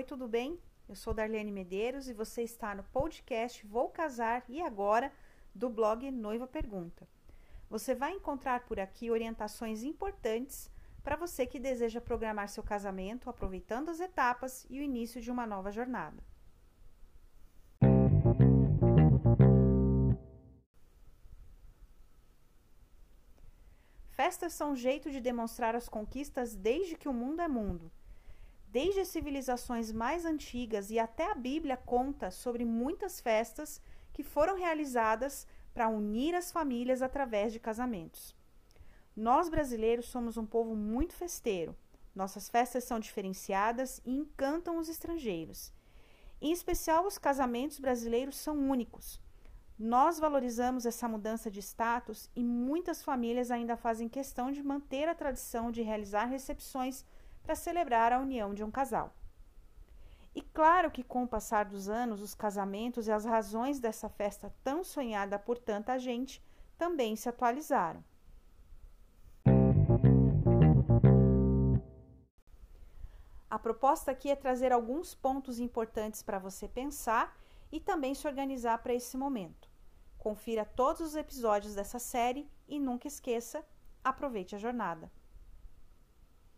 Oi, tudo bem? Eu sou Darlene Medeiros e você está no podcast Vou Casar e Agora do blog Noiva Pergunta. Você vai encontrar por aqui orientações importantes para você que deseja programar seu casamento aproveitando as etapas e o início de uma nova jornada. Festas são um jeito de demonstrar as conquistas desde que o mundo é mundo. Desde as civilizações mais antigas e até a Bíblia conta sobre muitas festas que foram realizadas para unir as famílias através de casamentos. Nós brasileiros somos um povo muito festeiro. Nossas festas são diferenciadas e encantam os estrangeiros. Em especial, os casamentos brasileiros são únicos. Nós valorizamos essa mudança de status e muitas famílias ainda fazem questão de manter a tradição de realizar recepções para celebrar a união de um casal. E claro que com o passar dos anos, os casamentos e as razões dessa festa tão sonhada por tanta gente também se atualizaram. A proposta aqui é trazer alguns pontos importantes para você pensar e também se organizar para esse momento. Confira todos os episódios dessa série e nunca esqueça, aproveite a jornada.